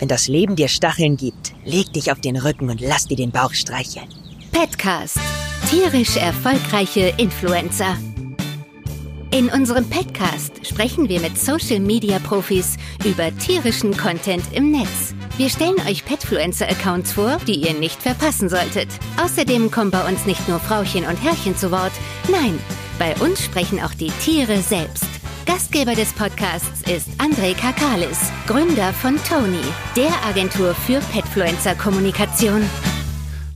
Wenn das Leben dir Stacheln gibt, leg dich auf den Rücken und lass dir den Bauch streicheln. Petcast. Tierisch erfolgreiche Influencer. In unserem Petcast sprechen wir mit Social Media Profis über tierischen Content im Netz. Wir stellen euch Petfluencer-Accounts vor, die ihr nicht verpassen solltet. Außerdem kommen bei uns nicht nur Frauchen und Herrchen zu Wort. Nein, bei uns sprechen auch die Tiere selbst. Gastgeber des Podcasts ist André Kakalis, Gründer von Tony, der Agentur für Petfluencer-Kommunikation.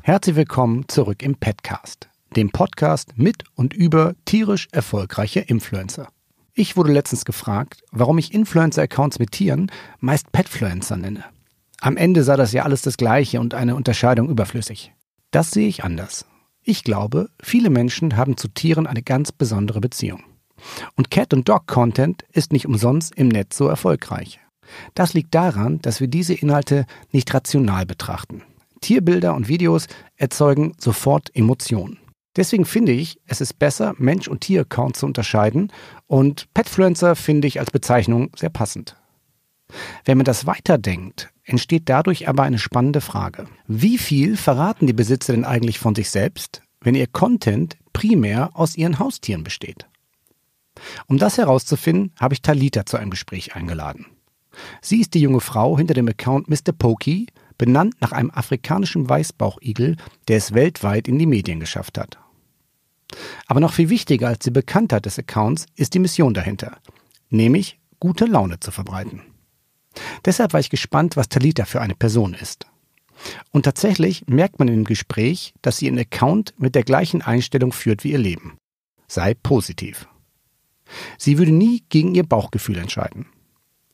Herzlich willkommen zurück im Petcast, dem Podcast mit und über tierisch erfolgreiche Influencer. Ich wurde letztens gefragt, warum ich Influencer-Accounts mit Tieren meist Petfluencer nenne. Am Ende sei das ja alles das Gleiche und eine Unterscheidung überflüssig. Das sehe ich anders. Ich glaube, viele Menschen haben zu Tieren eine ganz besondere Beziehung. Und Cat- und Dog-Content ist nicht umsonst im Netz so erfolgreich. Das liegt daran, dass wir diese Inhalte nicht rational betrachten. Tierbilder und Videos erzeugen sofort Emotionen. Deswegen finde ich, es ist besser, Mensch- und Tier-Account zu unterscheiden und Petfluencer finde ich als Bezeichnung sehr passend. Wenn man das weiterdenkt, entsteht dadurch aber eine spannende Frage. Wie viel verraten die Besitzer denn eigentlich von sich selbst, wenn ihr Content primär aus ihren Haustieren besteht? Um das herauszufinden, habe ich Talita zu einem Gespräch eingeladen. Sie ist die junge Frau hinter dem Account Mr. Pokey, benannt nach einem afrikanischen Weißbauchigel, der es weltweit in die Medien geschafft hat. Aber noch viel wichtiger als die Bekanntheit des Accounts ist die Mission dahinter, nämlich gute Laune zu verbreiten. Deshalb war ich gespannt, was Talita für eine Person ist. Und tatsächlich merkt man dem Gespräch, dass sie ihren Account mit der gleichen Einstellung führt wie ihr Leben. Sei positiv. Sie würde nie gegen ihr Bauchgefühl entscheiden.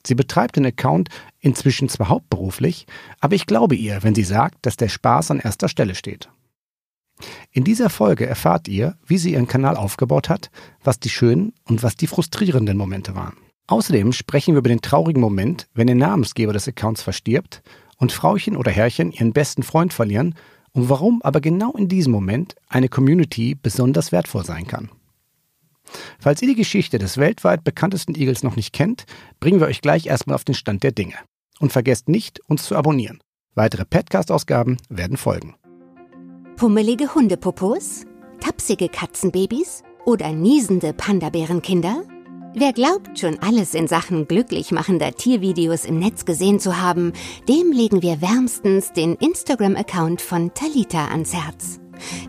Sie betreibt den Account inzwischen zwar hauptberuflich, aber ich glaube ihr, wenn sie sagt, dass der Spaß an erster Stelle steht. In dieser Folge erfahrt ihr, wie sie ihren Kanal aufgebaut hat, was die schönen und was die frustrierenden Momente waren. Außerdem sprechen wir über den traurigen Moment, wenn der Namensgeber des Accounts verstirbt und Frauchen oder Herrchen ihren besten Freund verlieren und warum aber genau in diesem Moment eine Community besonders wertvoll sein kann. Falls ihr die Geschichte des weltweit bekanntesten Igels noch nicht kennt, bringen wir euch gleich erstmal auf den Stand der Dinge. Und vergesst nicht, uns zu abonnieren. Weitere Podcast-Ausgaben werden folgen. Pummelige Hundepopos? Tapsige Katzenbabys? Oder niesende Panda-Bärenkinder? Wer glaubt, schon alles in Sachen glücklich machender Tiervideos im Netz gesehen zu haben, dem legen wir wärmstens den Instagram-Account von Talita ans Herz.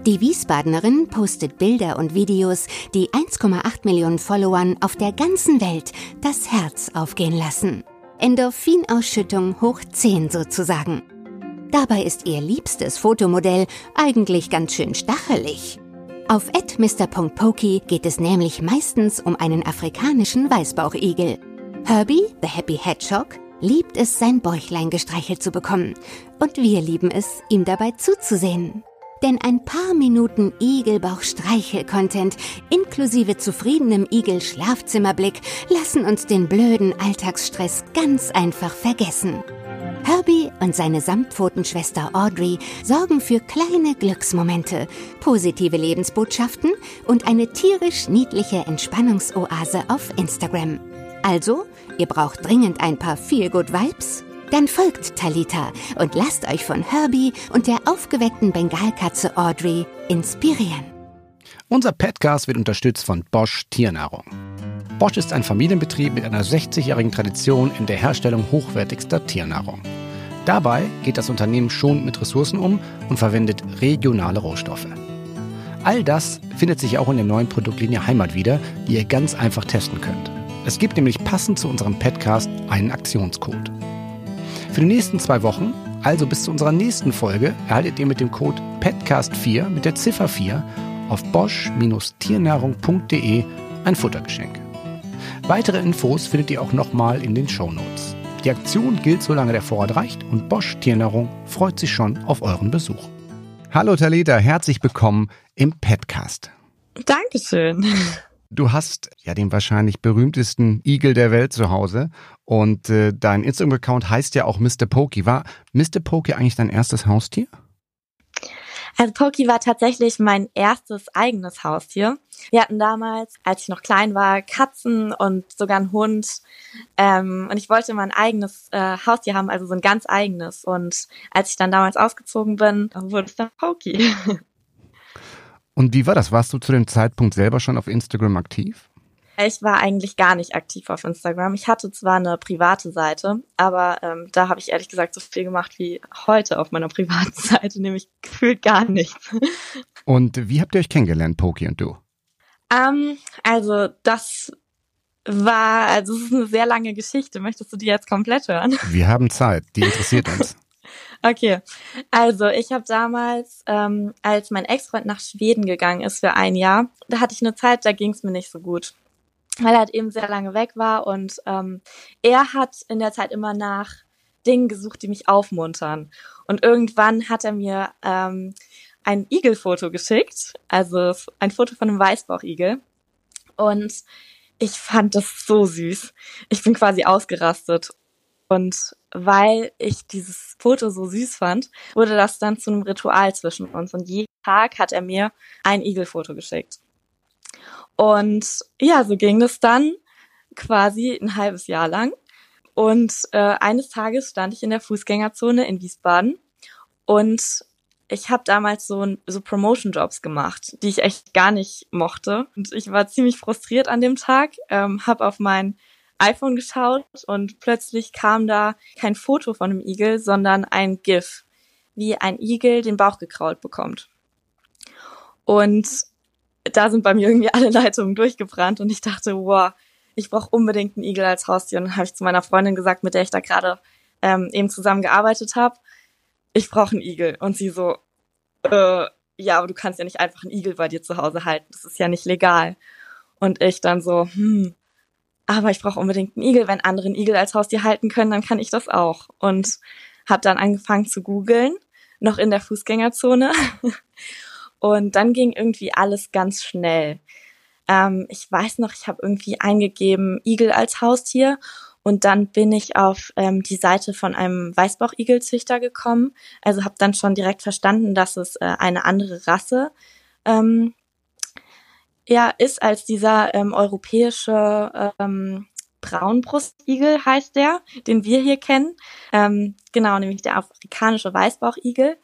Die Wiesbadenerin postet Bilder und Videos, die 1,8 Millionen Followern auf der ganzen Welt das Herz aufgehen lassen. Endorphinausschüttung hoch 10 sozusagen. Dabei ist ihr liebstes Fotomodell eigentlich ganz schön stachelig. Auf @mr.pokey geht es nämlich meistens um einen afrikanischen Weißbauchigel. Herbie, the Happy Hedgehog, liebt es, sein Bäuchlein gestreichelt zu bekommen. Und wir lieben es, ihm dabei zuzusehen. Denn ein paar Minuten Igelbauch-Streichel-Content inklusive zufriedenem Igel-Schlafzimmerblick lassen uns den blöden Alltagsstress ganz einfach vergessen. Herbie und seine Samtpfotenschwester Audrey sorgen für kleine Glücksmomente, positive Lebensbotschaften und eine tierisch niedliche Entspannungsoase auf Instagram. Also, ihr braucht dringend ein paar Feel-Good Vibes? Dann folgt Talita und lasst euch von Herbie und der aufgeweckten Bengalkatze Audrey inspirieren. Unser Petcast wird unterstützt von Bosch Tiernahrung. Bosch ist ein Familienbetrieb mit einer 60-jährigen Tradition in der Herstellung hochwertigster Tiernahrung. Dabei geht das Unternehmen schon mit Ressourcen um und verwendet regionale Rohstoffe. All das findet sich auch in der neuen Produktlinie Heimat wieder, die ihr ganz einfach testen könnt. Es gibt nämlich passend zu unserem Podcast einen Aktionscode. Für die nächsten zwei Wochen, also bis zu unserer nächsten Folge, erhaltet ihr mit dem Code PETCAST4 mit der Ziffer 4 auf bosch-tiernahrung.de ein Futtergeschenk. Weitere Infos findet ihr auch nochmal in den Shownotes. Die Aktion gilt, solange der Vorrat reicht und Bosch Tiernahrung freut sich schon auf euren Besuch. Hallo Talita, herzlich willkommen im Petcast. Dankeschön. Du hast ja den wahrscheinlich berühmtesten Igel der Welt zu Hause und äh, dein Instagram-Account heißt ja auch Mr. Pokey. War Mr. Pokey eigentlich dein erstes Haustier? Also Poki war tatsächlich mein erstes eigenes Haustier. Wir hatten damals, als ich noch klein war, Katzen und sogar einen Hund. Ähm, und ich wollte mal ein eigenes äh, Haustier haben, also so ein ganz eigenes. Und als ich dann damals ausgezogen bin, wurde es dann Poki. Und wie war das? Warst du zu dem Zeitpunkt selber schon auf Instagram aktiv? Ich war eigentlich gar nicht aktiv auf Instagram. Ich hatte zwar eine private Seite, aber ähm, da habe ich ehrlich gesagt so viel gemacht wie heute auf meiner privaten Seite, nämlich gefühlt gar nichts. Und wie habt ihr euch kennengelernt, Poki und du? Ähm, also das war, also es ist eine sehr lange Geschichte. Möchtest du die jetzt komplett hören? Wir haben Zeit, die interessiert uns. Okay, also ich habe damals, ähm, als mein Ex-Freund nach Schweden gegangen ist für ein Jahr, da hatte ich eine Zeit, da ging es mir nicht so gut weil er halt eben sehr lange weg war und ähm, er hat in der Zeit immer nach Dingen gesucht, die mich aufmuntern. Und irgendwann hat er mir ähm, ein Igelfoto geschickt, also ein Foto von einem Weißbauchigel. Und ich fand das so süß. Ich bin quasi ausgerastet. Und weil ich dieses Foto so süß fand, wurde das dann zu einem Ritual zwischen uns. Und jeden Tag hat er mir ein Igelfoto geschickt. Und ja, so ging es dann quasi ein halbes Jahr lang. Und äh, eines Tages stand ich in der Fußgängerzone in Wiesbaden und ich habe damals so, so Promotion-Jobs gemacht, die ich echt gar nicht mochte. Und ich war ziemlich frustriert an dem Tag, ähm, habe auf mein iPhone geschaut und plötzlich kam da kein Foto von einem Igel, sondern ein GIF, wie ein Igel den Bauch gekrault bekommt. Und da sind bei mir irgendwie alle Leitungen durchgebrannt und ich dachte, wow, ich brauche unbedingt einen Igel als Haustier. Und dann habe ich zu meiner Freundin gesagt, mit der ich da gerade ähm, eben zusammen gearbeitet habe, ich brauche einen Igel. Und sie so, äh, ja, aber du kannst ja nicht einfach einen Igel bei dir zu Hause halten. Das ist ja nicht legal. Und ich dann so, hm, aber ich brauche unbedingt einen Igel. Wenn andere einen Igel als Haustier halten können, dann kann ich das auch. Und habe dann angefangen zu googeln, noch in der Fußgängerzone. Und dann ging irgendwie alles ganz schnell. Ähm, ich weiß noch, ich habe irgendwie eingegeben Igel als Haustier und dann bin ich auf ähm, die Seite von einem Weißbauchigelzüchter gekommen. Also habe dann schon direkt verstanden, dass es äh, eine andere Rasse ähm, ja, ist als dieser ähm, europäische ähm, Braunbrustigel heißt der, den wir hier kennen. Ähm, genau, nämlich der afrikanische Weißbauchigel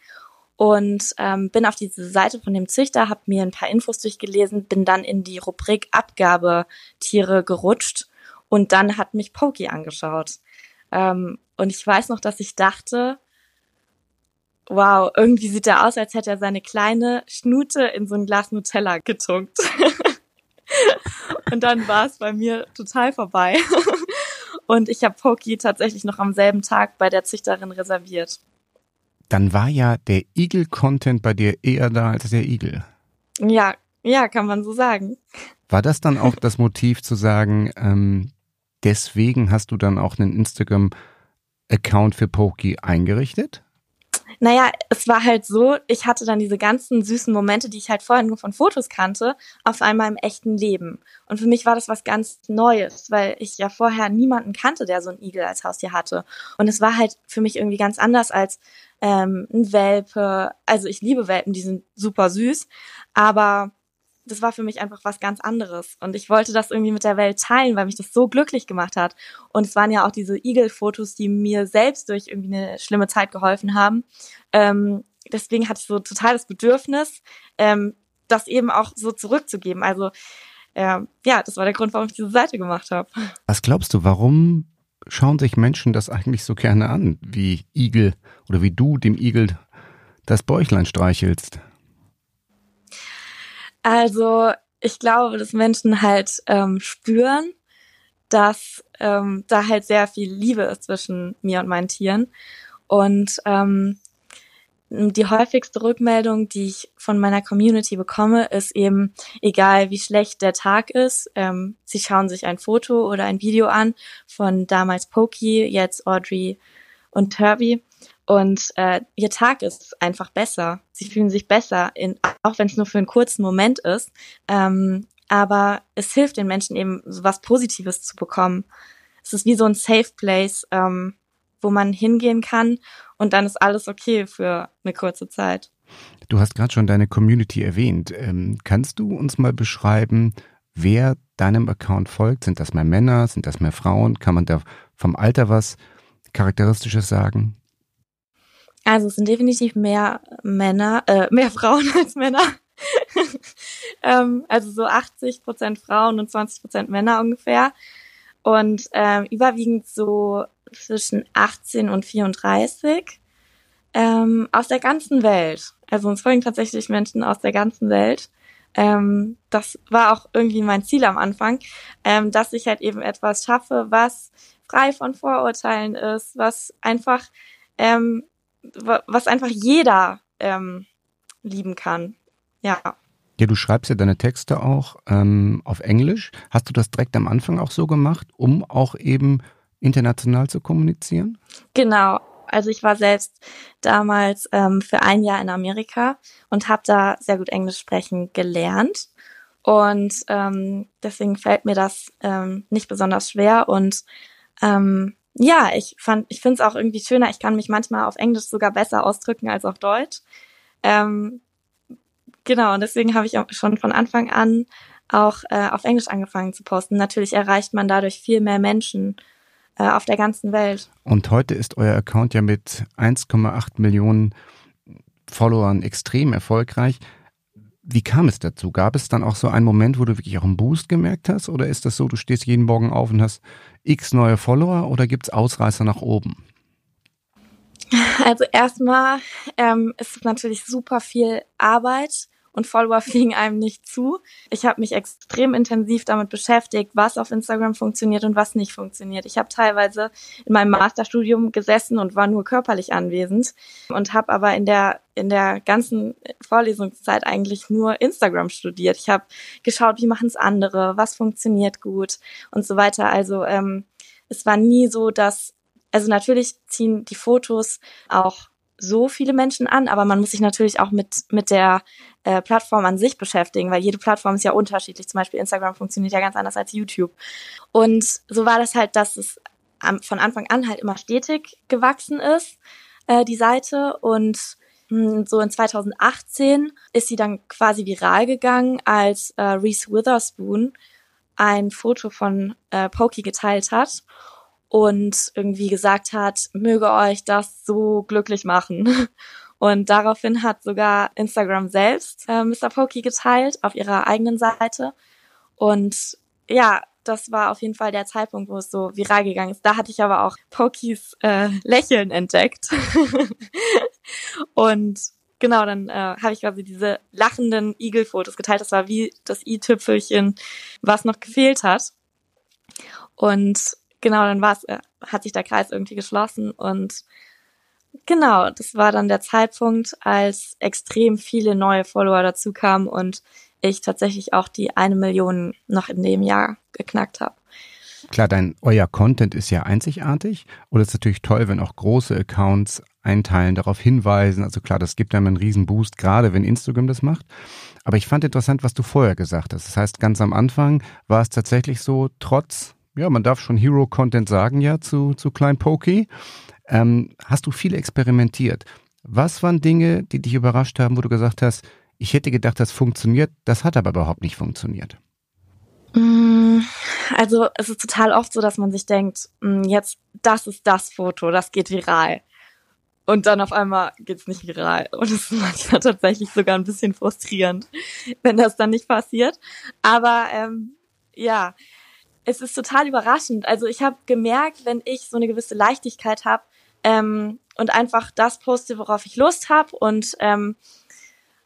und ähm, bin auf diese Seite von dem Züchter, habe mir ein paar Infos durchgelesen, bin dann in die Rubrik Abgabetiere gerutscht und dann hat mich Pokey angeschaut. Ähm, und ich weiß noch, dass ich dachte, wow, irgendwie sieht er aus, als hätte er seine kleine Schnute in so ein Glas Nutella getunkt. und dann war es bei mir total vorbei. und ich habe Pokey tatsächlich noch am selben Tag bei der Züchterin reserviert dann war ja der Igel-Content bei dir eher da als der Igel. Ja, ja, kann man so sagen. War das dann auch das Motiv zu sagen, ähm, deswegen hast du dann auch einen Instagram-Account für Pokey eingerichtet? Naja, es war halt so, ich hatte dann diese ganzen süßen Momente, die ich halt vorher nur von Fotos kannte, auf einmal im echten Leben. Und für mich war das was ganz Neues, weil ich ja vorher niemanden kannte, der so ein Igel als Haustier hatte. Und es war halt für mich irgendwie ganz anders als ähm, ein Welpe. Also ich liebe Welpen, die sind super süß, aber das war für mich einfach was ganz anderes. Und ich wollte das irgendwie mit der Welt teilen, weil mich das so glücklich gemacht hat. Und es waren ja auch diese Igel-Fotos, die mir selbst durch irgendwie eine schlimme Zeit geholfen haben. Ähm, deswegen hatte ich so total das Bedürfnis, ähm, das eben auch so zurückzugeben. Also äh, ja, das war der Grund, warum ich diese Seite gemacht habe. Was glaubst du, warum schauen sich Menschen das eigentlich so gerne an, wie Igel oder wie du dem Igel das Bäuchlein streichelst? Also ich glaube, dass Menschen halt ähm, spüren, dass ähm, da halt sehr viel Liebe ist zwischen mir und meinen Tieren. Und ähm, die häufigste Rückmeldung, die ich von meiner Community bekomme, ist eben, egal wie schlecht der Tag ist, ähm, sie schauen sich ein Foto oder ein Video an von damals Pokey, jetzt Audrey und Turby und äh, ihr Tag ist einfach besser. Sie fühlen sich besser, in, auch wenn es nur für einen kurzen Moment ist. Ähm, aber es hilft den Menschen eben, so was Positives zu bekommen. Es ist wie so ein Safe Place, ähm, wo man hingehen kann und dann ist alles okay für eine kurze Zeit. Du hast gerade schon deine Community erwähnt. Ähm, kannst du uns mal beschreiben, wer deinem Account folgt? Sind das mehr Männer? Sind das mehr Frauen? Kann man da vom Alter was Charakteristisches sagen? Also es sind definitiv mehr Männer, äh, mehr Frauen als Männer. ähm, also so 80 Prozent Frauen und 20 Prozent Männer ungefähr. Und ähm, überwiegend so zwischen 18 und 34 ähm, aus der ganzen Welt. Also uns folgen tatsächlich Menschen aus der ganzen Welt. Ähm, das war auch irgendwie mein Ziel am Anfang, ähm, dass ich halt eben etwas schaffe, was frei von Vorurteilen ist, was einfach, ähm, was einfach jeder ähm, lieben kann. Ja. Ja, du schreibst ja deine Texte auch ähm, auf Englisch. Hast du das direkt am Anfang auch so gemacht, um auch eben international zu kommunizieren? Genau. Also ich war selbst damals ähm, für ein Jahr in Amerika und habe da sehr gut Englisch sprechen gelernt. Und ähm, deswegen fällt mir das ähm, nicht besonders schwer. Und ähm, ja, ich fand, ich finde es auch irgendwie schöner. Ich kann mich manchmal auf Englisch sogar besser ausdrücken als auf Deutsch. Ähm, genau, und deswegen habe ich auch schon von Anfang an auch äh, auf Englisch angefangen zu posten. Natürlich erreicht man dadurch viel mehr Menschen äh, auf der ganzen Welt. Und heute ist euer Account ja mit 1,8 Millionen Followern extrem erfolgreich. Wie kam es dazu? Gab es dann auch so einen Moment, wo du wirklich auch einen Boost gemerkt hast? Oder ist das so, du stehst jeden Morgen auf und hast x neue Follower oder gibt es Ausreißer nach oben? Also erstmal ähm, ist es natürlich super viel Arbeit und Follower fliegen einem nicht zu. Ich habe mich extrem intensiv damit beschäftigt, was auf Instagram funktioniert und was nicht funktioniert. Ich habe teilweise in meinem Masterstudium gesessen und war nur körperlich anwesend und habe aber in der in der ganzen Vorlesungszeit eigentlich nur Instagram studiert. Ich habe geschaut, wie machen es andere, was funktioniert gut und so weiter. Also ähm, es war nie so, dass also natürlich ziehen die Fotos auch so viele Menschen an, aber man muss sich natürlich auch mit, mit der äh, Plattform an sich beschäftigen, weil jede Plattform ist ja unterschiedlich. Zum Beispiel Instagram funktioniert ja ganz anders als YouTube. Und so war das halt, dass es am, von Anfang an halt immer stetig gewachsen ist, äh, die Seite. Und mh, hm, so in 2018 ist sie dann quasi viral gegangen, als äh, Reese Witherspoon ein Foto von äh, Pokey geteilt hat und irgendwie gesagt hat, möge euch das so glücklich machen. Und daraufhin hat sogar Instagram selbst äh, Mr. Pokey geteilt auf ihrer eigenen Seite. Und ja, das war auf jeden Fall der Zeitpunkt, wo es so viral gegangen ist. Da hatte ich aber auch Pokys äh, Lächeln entdeckt. und genau, dann äh, habe ich quasi diese lachenden Igel-Fotos geteilt. Das war wie das i-Tüpfelchen, was noch gefehlt hat. Und genau, dann war es, äh, hat sich der Kreis irgendwie geschlossen und genau, das war dann der Zeitpunkt, als extrem viele neue Follower dazu kamen und ich tatsächlich auch die eine Million noch in dem Jahr geknackt habe. Klar, dein euer Content ist ja einzigartig und es ist natürlich toll, wenn auch große Accounts einteilen, darauf hinweisen. Also klar, das gibt einem einen riesen Boost, gerade wenn Instagram das macht. Aber ich fand interessant, was du vorher gesagt hast. Das heißt, ganz am Anfang war es tatsächlich so, trotz ja, man darf schon Hero-Content sagen ja zu, zu Klein Pokey. Ähm, hast du viel experimentiert? Was waren Dinge, die dich überrascht haben, wo du gesagt hast, ich hätte gedacht, das funktioniert, das hat aber überhaupt nicht funktioniert? Mm, also es ist total oft so, dass man sich denkt, mm, jetzt, das ist das Foto, das geht viral. Und dann auf einmal geht's nicht viral. Und es ist manchmal tatsächlich sogar ein bisschen frustrierend, wenn das dann nicht passiert. Aber ähm, ja, es ist total überraschend. Also ich habe gemerkt, wenn ich so eine gewisse Leichtigkeit habe ähm, und einfach das poste, worauf ich Lust habe und ähm,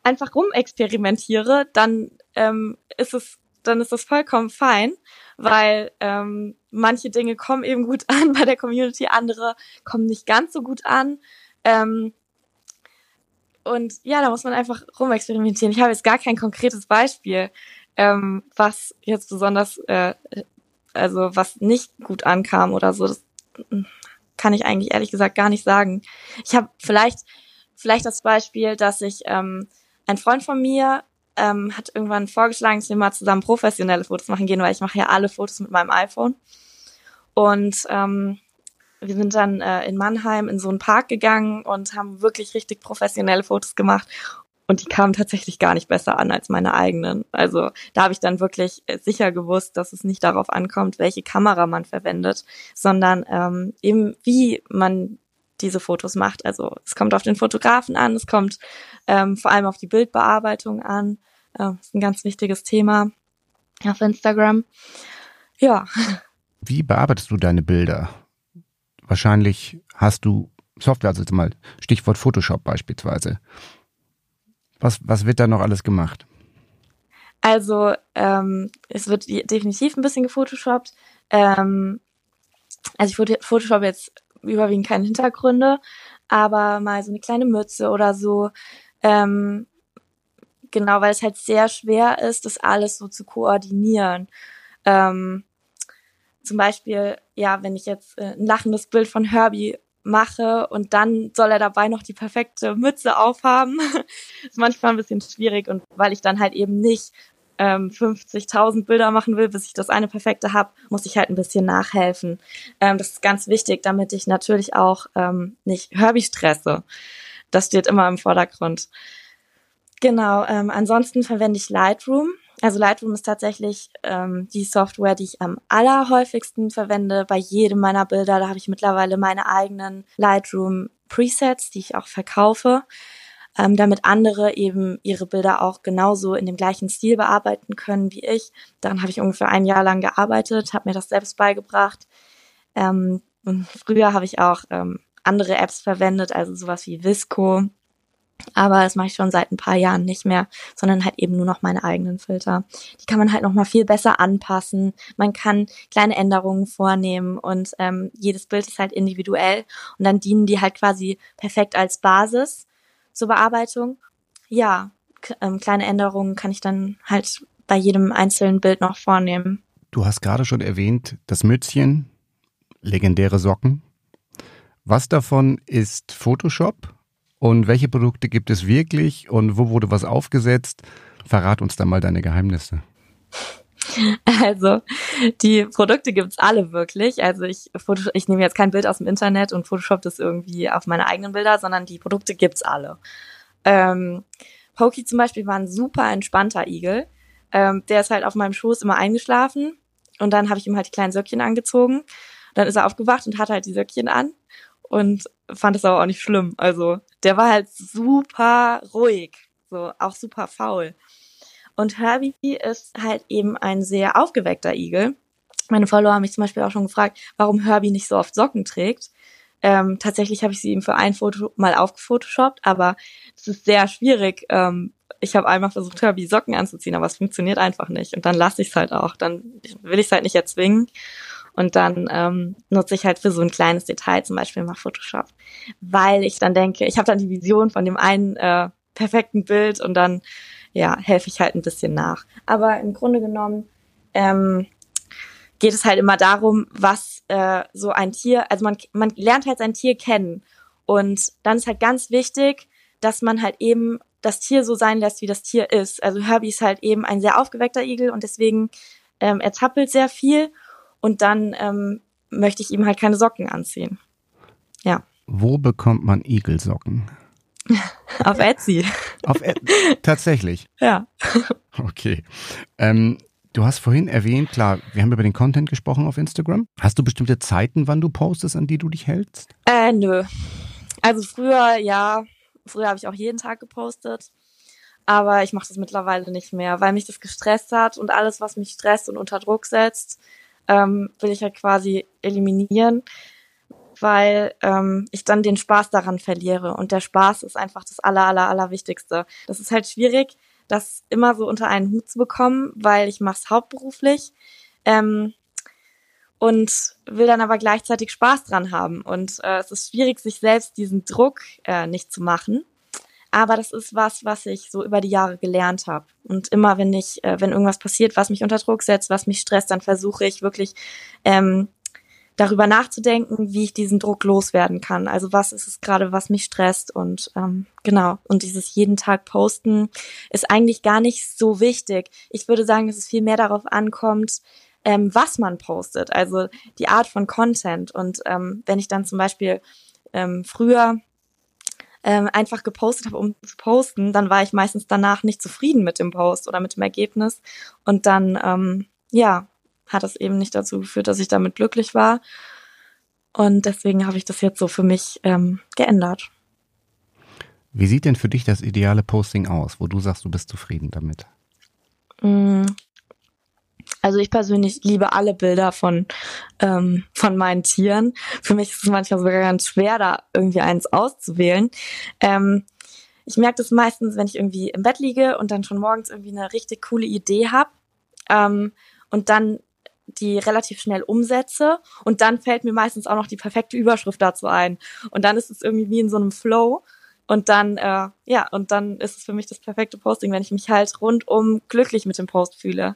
einfach rumexperimentiere, dann ähm, ist es dann ist das vollkommen fein, weil ähm, manche Dinge kommen eben gut an bei der Community, andere kommen nicht ganz so gut an. Ähm, und ja, da muss man einfach rumexperimentieren. Ich habe jetzt gar kein konkretes Beispiel, ähm, was jetzt besonders äh, also was nicht gut ankam oder so, das kann ich eigentlich ehrlich gesagt gar nicht sagen. Ich habe vielleicht, vielleicht das Beispiel, dass ich ähm, ein Freund von mir ähm, hat irgendwann vorgeschlagen, dass wir mal zusammen professionelle Fotos machen gehen, weil ich mache ja alle Fotos mit meinem iPhone. Und ähm, wir sind dann äh, in Mannheim in so einen Park gegangen und haben wirklich richtig professionelle Fotos gemacht. Und die kamen tatsächlich gar nicht besser an als meine eigenen. Also da habe ich dann wirklich äh, sicher gewusst, dass es nicht darauf ankommt, welche Kamera man verwendet, sondern ähm, eben wie man diese Fotos macht. Also es kommt auf den Fotografen an, es kommt ähm, vor allem auf die Bildbearbeitung an. Äh, ist ein ganz wichtiges Thema auf Instagram. Ja. Wie bearbeitest du deine Bilder? Wahrscheinlich hast du Software, also jetzt mal Stichwort Photoshop beispielsweise. Was, was wird da noch alles gemacht? Also ähm, es wird definitiv ein bisschen gefotoshoppt. Ähm, also ich Photoshop jetzt überwiegend keine Hintergründe, aber mal so eine kleine Mütze oder so. Ähm, genau, weil es halt sehr schwer ist, das alles so zu koordinieren. Ähm, zum Beispiel, ja, wenn ich jetzt äh, ein lachendes Bild von Herbie mache und dann soll er dabei noch die perfekte Mütze aufhaben. ist manchmal ein bisschen schwierig und weil ich dann halt eben nicht ähm, 50.000 Bilder machen will, bis ich das eine perfekte habe, muss ich halt ein bisschen nachhelfen. Ähm, das ist ganz wichtig, damit ich natürlich auch ähm, nicht Herbie stresse. Das steht immer im Vordergrund. Genau, ähm, ansonsten verwende ich Lightroom. Also Lightroom ist tatsächlich ähm, die Software, die ich am allerhäufigsten verwende bei jedem meiner Bilder. Da habe ich mittlerweile meine eigenen Lightroom Presets, die ich auch verkaufe, ähm, damit andere eben ihre Bilder auch genauso in dem gleichen Stil bearbeiten können wie ich. Daran habe ich ungefähr ein Jahr lang gearbeitet, habe mir das selbst beigebracht. Ähm, und früher habe ich auch ähm, andere Apps verwendet, also sowas wie Visco aber das mache ich schon seit ein paar Jahren nicht mehr, sondern halt eben nur noch meine eigenen Filter. Die kann man halt noch mal viel besser anpassen. Man kann kleine Änderungen vornehmen und ähm, jedes Bild ist halt individuell und dann dienen die halt quasi perfekt als Basis zur Bearbeitung. Ja, ähm, kleine Änderungen kann ich dann halt bei jedem einzelnen Bild noch vornehmen. Du hast gerade schon erwähnt, das Mützchen, legendäre Socken. Was davon ist Photoshop und welche Produkte gibt es wirklich und wo wurde was aufgesetzt? Verrat uns da mal deine Geheimnisse. Also, die Produkte gibt's alle wirklich. Also ich, ich nehme jetzt kein Bild aus dem Internet und Photoshop das irgendwie auf meine eigenen Bilder, sondern die Produkte gibt's alle. Ähm, Pokey zum Beispiel war ein super entspannter Igel. Ähm, der ist halt auf meinem Schoß immer eingeschlafen und dann habe ich ihm halt die kleinen Söckchen angezogen. Dann ist er aufgewacht und hatte halt die Söckchen an und fand es aber auch nicht schlimm. Also der war halt super ruhig, so auch super faul. Und Herbie ist halt eben ein sehr aufgeweckter Igel. Meine Follower haben mich zum Beispiel auch schon gefragt, warum Herbie nicht so oft Socken trägt. Ähm, tatsächlich habe ich sie ihm für ein Foto mal aufgefotoshoppt, aber es ist sehr schwierig. Ähm, ich habe einmal versucht, Herbie Socken anzuziehen, aber es funktioniert einfach nicht. Und dann lasse ich es halt auch. Dann will ich es halt nicht erzwingen. Und dann ähm, nutze ich halt für so ein kleines Detail zum Beispiel mal Photoshop, weil ich dann denke, ich habe dann die Vision von dem einen äh, perfekten Bild und dann ja helfe ich halt ein bisschen nach. Aber im Grunde genommen ähm, geht es halt immer darum, was äh, so ein Tier, also man man lernt halt sein Tier kennen und dann ist halt ganz wichtig, dass man halt eben das Tier so sein lässt, wie das Tier ist. Also Herbie ist halt eben ein sehr aufgeweckter Igel und deswegen ähm, er zappelt sehr viel und dann ähm, möchte ich ihm halt keine Socken anziehen. Ja. Wo bekommt man Igelsocken? Auf Etsy. Auf Etsy. Tatsächlich. Ja. Okay. Ähm, du hast vorhin erwähnt, klar, wir haben über den Content gesprochen auf Instagram. Hast du bestimmte Zeiten, wann du postest, an die du dich hältst? Äh, nö. Also früher, ja, früher habe ich auch jeden Tag gepostet. Aber ich mache das mittlerweile nicht mehr, weil mich das gestresst hat und alles, was mich stresst und unter Druck setzt, ähm, will ich halt quasi eliminieren, weil ähm, ich dann den Spaß daran verliere. Und der Spaß ist einfach das aller, aller, aller Wichtigste. Das ist halt schwierig, das immer so unter einen Hut zu bekommen, weil ich mache es hauptberuflich. Ähm, und will dann aber gleichzeitig Spaß dran haben. Und äh, es ist schwierig, sich selbst diesen Druck äh, nicht zu machen. Aber das ist was, was ich so über die Jahre gelernt habe. Und immer, wenn ich, äh, wenn irgendwas passiert, was mich unter Druck setzt, was mich stresst, dann versuche ich wirklich ähm, darüber nachzudenken, wie ich diesen Druck loswerden kann. Also was ist es gerade, was mich stresst und ähm, genau. Und dieses jeden Tag posten ist eigentlich gar nicht so wichtig. Ich würde sagen, dass es viel mehr darauf ankommt, ähm, was man postet, also die Art von Content. Und ähm, wenn ich dann zum Beispiel ähm, früher ähm, einfach gepostet habe, um zu posten, dann war ich meistens danach nicht zufrieden mit dem Post oder mit dem Ergebnis. Und dann, ähm, ja, hat es eben nicht dazu geführt, dass ich damit glücklich war. Und deswegen habe ich das jetzt so für mich ähm, geändert. Wie sieht denn für dich das ideale Posting aus, wo du sagst, du bist zufrieden damit? Also ich persönlich liebe alle Bilder von ähm, von meinen Tieren. Für mich ist es manchmal sogar ganz schwer, da irgendwie eins auszuwählen. Ähm, ich merke das meistens, wenn ich irgendwie im Bett liege und dann schon morgens irgendwie eine richtig coole Idee habe ähm, und dann die relativ schnell umsetze und dann fällt mir meistens auch noch die perfekte Überschrift dazu ein und dann ist es irgendwie wie in so einem Flow und dann äh, ja und dann ist es für mich das perfekte Posting, wenn ich mich halt rundum glücklich mit dem Post fühle.